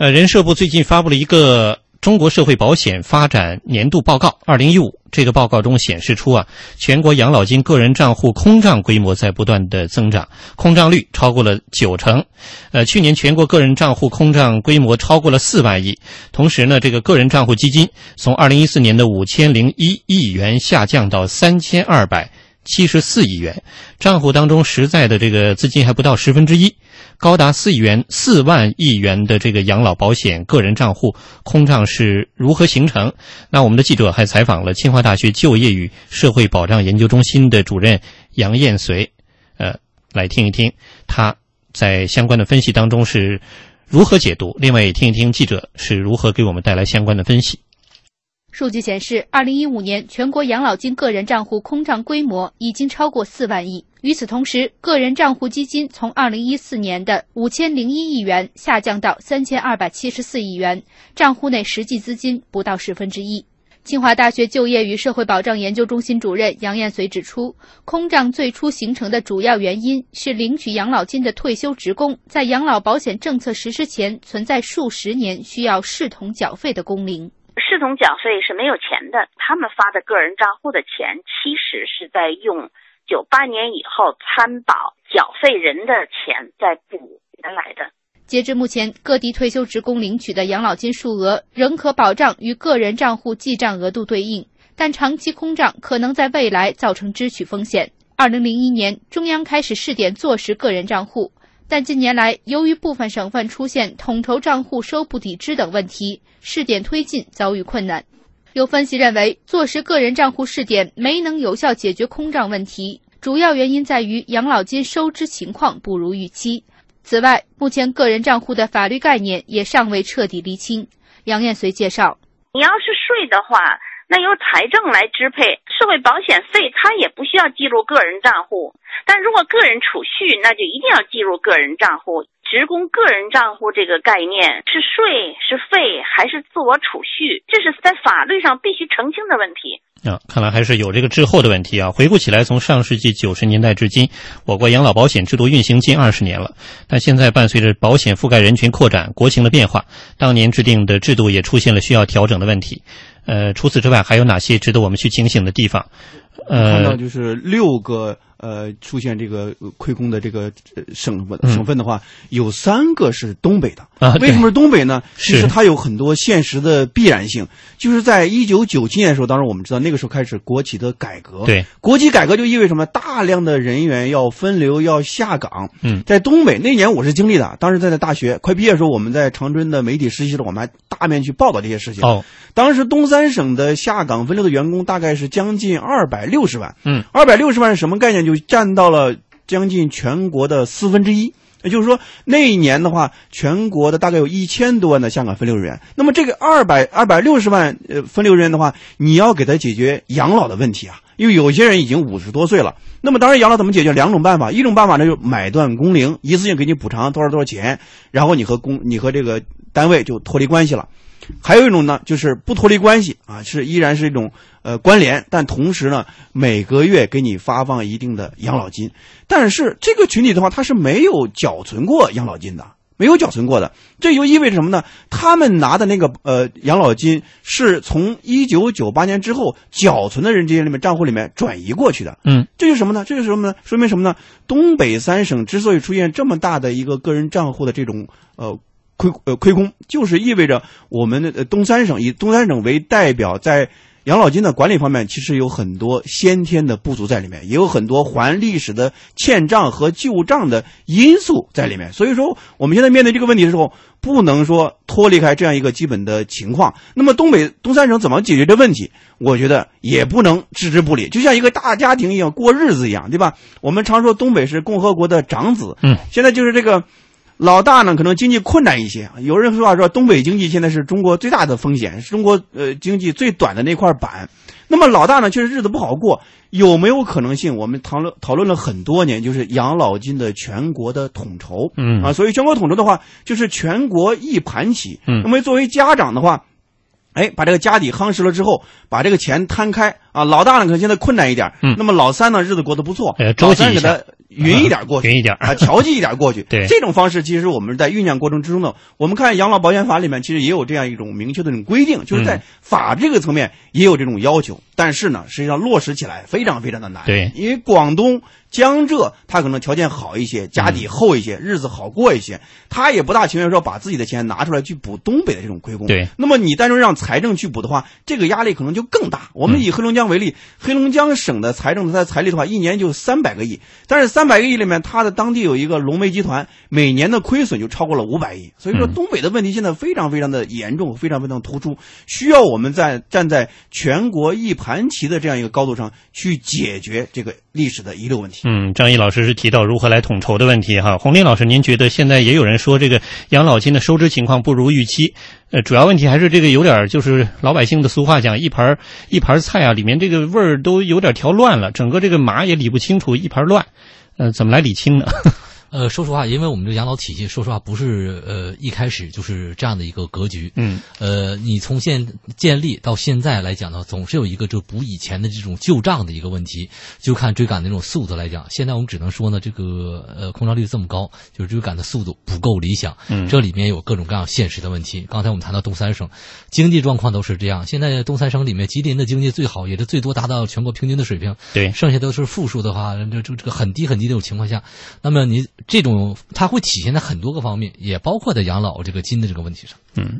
呃，人社部最近发布了一个。中国社会保险发展年度报告（二零一五）这个报告中显示出啊，全国养老金个人账户空账规模在不断的增长，空账率超过了九成。呃，去年全国个人账户空账规模超过了四万亿。同时呢，这个个人账户基金从二零一四年的五千零一亿元下降到三千二百七十四亿元，账户当中实在的这个资金还不到十分之一。高达四亿元、四万亿元的这个养老保险个人账户空账是如何形成？那我们的记者还采访了清华大学就业与社会保障研究中心的主任杨艳随，呃，来听一听他在相关的分析当中是如何解读。另外也听一听记者是如何给我们带来相关的分析。数据显示，二零一五年全国养老金个人账户空账规模已经超过四万亿。与此同时，个人账户基金从二零一四年的五千零一亿元下降到三千二百七十四亿元，账户内实际资金不到十分之一。清华大学就业与社会保障研究中心主任杨艳随指出，空账最初形成的主要原因是领取养老金的退休职工在养老保险政策实施前存在数十年需要视同缴费的工龄。从缴费是没有钱的，他们发的个人账户的钱其实是在用。九八年以后参保缴费人的钱在补原来的。截至目前，各地退休职工领取的养老金数额仍可保障与个人账户记账额度对应，但长期空账可能在未来造成支取风险。二零零一年，中央开始试点坐实个人账户，但近年来由于部分省份出现统筹账户收不抵支等问题，试点推进遭遇困难。有分析认为，坐实个人账户试点没能有效解决空账问题，主要原因在于养老金收支情况不如预期。此外，目前个人账户的法律概念也尚未彻底厘清。杨艳随介绍：“你要是税的话，那由财政来支配；社会保险费它也不需要记录个人账户，但如果个人储蓄，那就一定要记录个人账户。”职工个人账户这个概念是税是费还是自我储蓄？这是在法律上必须澄清的问题啊！看来还是有这个滞后的问题啊！回顾起来，从上世纪九十年代至今，我国养老保险制度运行近二十年了。但现在伴随着保险覆盖人群扩展、国情的变化，当年制定的制度也出现了需要调整的问题。呃，除此之外，还有哪些值得我们去警醒的地方？呃，看到就是六个。呃，出现这个亏空的这个省份省份的话，有三个是东北的啊。为什么是东北呢？其实它有很多现实的必然性。就是在一九九七年的时候，当时我们知道那个时候开始国企的改革。对，国企改革就意味着什么？大量的人员要分流，要下岗。嗯，在东北那年我是经历的，当时在在大学快毕业的时候，我们在长春的媒体实习的时候，我们还大面去报道这些事情。哦，当时东三省的下岗分流的员工大概是将近二百六十万。嗯，二百六十万是什么概念？就就占到了将近全国的四分之一，也就是说那一年的话，全国的大概有一千多万的香港分流人员。那么这个二百二百六十万呃分流人员的话，你要给他解决养老的问题啊，因为有些人已经五十多岁了。那么当然养老怎么解决？两种办法，一种办法呢就买断工龄，一次性给你补偿多少多少钱，然后你和工你和这个单位就脱离关系了。还有一种呢，就是不脱离关系啊，是依然是一种呃关联，但同时呢，每个月给你发放一定的养老金。但是这个群体的话，他是没有缴存过养老金的，没有缴存过的。这就意味着什么呢？他们拿的那个呃养老金是从一九九八年之后缴存的人这些里面账户里面转移过去的。嗯，这就是什么呢？这就是什么呢？说明什么呢？东北三省之所以出现这么大的一个个人账户的这种呃。亏呃亏空，就是意味着我们的东三省以东三省为代表，在养老金的管理方面，其实有很多先天的不足在里面，也有很多还历史的欠账和旧账的因素在里面。所以说，我们现在面对这个问题的时候，不能说脱离开这样一个基本的情况。那么，东北东三省怎么解决这问题？我觉得也不能置之不理，就像一个大家庭一样过日子一样，对吧？我们常说东北是共和国的长子，嗯，现在就是这个。老大呢，可能经济困难一些。有人说话说，东北经济现在是中国最大的风险，是中国呃经济最短的那块板。那么老大呢，确实日子不好过。有没有可能性？我们讨论讨论了很多年，就是养老金的全国的统筹。嗯啊，所以全国统筹的话，就是全国一盘棋。嗯，那么作为家长的话，哎，把这个家底夯实了之后，把这个钱摊开啊。老大呢，可能现在困难一点。嗯，那么老三呢，日子过得不错。呃，老三给他匀一点过去，匀一点啊，调剂一点过去。对这种方式，其实我们在酝酿过程之中呢，我们看养老保险法里面其实也有这样一种明确的这种规定，就是在嗯法这个层面也有这种要求，但是呢，实际上落实起来非常非常的难。对因为广东。江浙他可能条件好一些，家底厚一些，日子好过一些，他也不大情愿说把自己的钱拿出来去补东北的这种亏空。对那么你单纯让财政去补的话，这个压力可能就更大。我们以黑龙江为例，黑龙江省的财政它的财力的话，一年就三百个亿，但是三百个亿里面，它的当地有一个龙煤集团，每年的亏损就超过了五百亿。所以说，嗯东北的问题现在非常非常的严重，非常非常突出，需要我们在站在全国一盘棋的这样一个高度上去解决这个历史的遗留问题。嗯，张毅老师是提到如何来统筹的问题哈。洪林老师，您觉得现在也有人说这个养老金的收支情况不如预期，呃，主要问题还是这个有点就是老百姓的俗话讲，一盘一盘菜啊，里面这个味儿都有点调乱了，整个这个码也理不清楚，一盘乱，呃，怎么来理清呢？呃，说实话，因为我们这个养老体系，说实话不是呃一开始就是这样的一个格局。嗯，呃，你从现建立到现在来讲呢，总是有一个就补以前的这种旧账的一个问题，就看追赶的那种速度来讲。现在我们只能说呢，这个呃空巢率这么高，就是追赶的速度不够理想。嗯这里面有各种各样现实的问题。刚才我们谈到东三省，经济状况都是这样。现在东三省里面，吉林的经济最好，也是最多达到全国平均的水平。对，剩下都是负数的话，这这这个很低很低的这种情况下，那么你这种它会体现在很多个方面，也包括在养老这个金的这个问题上。嗯，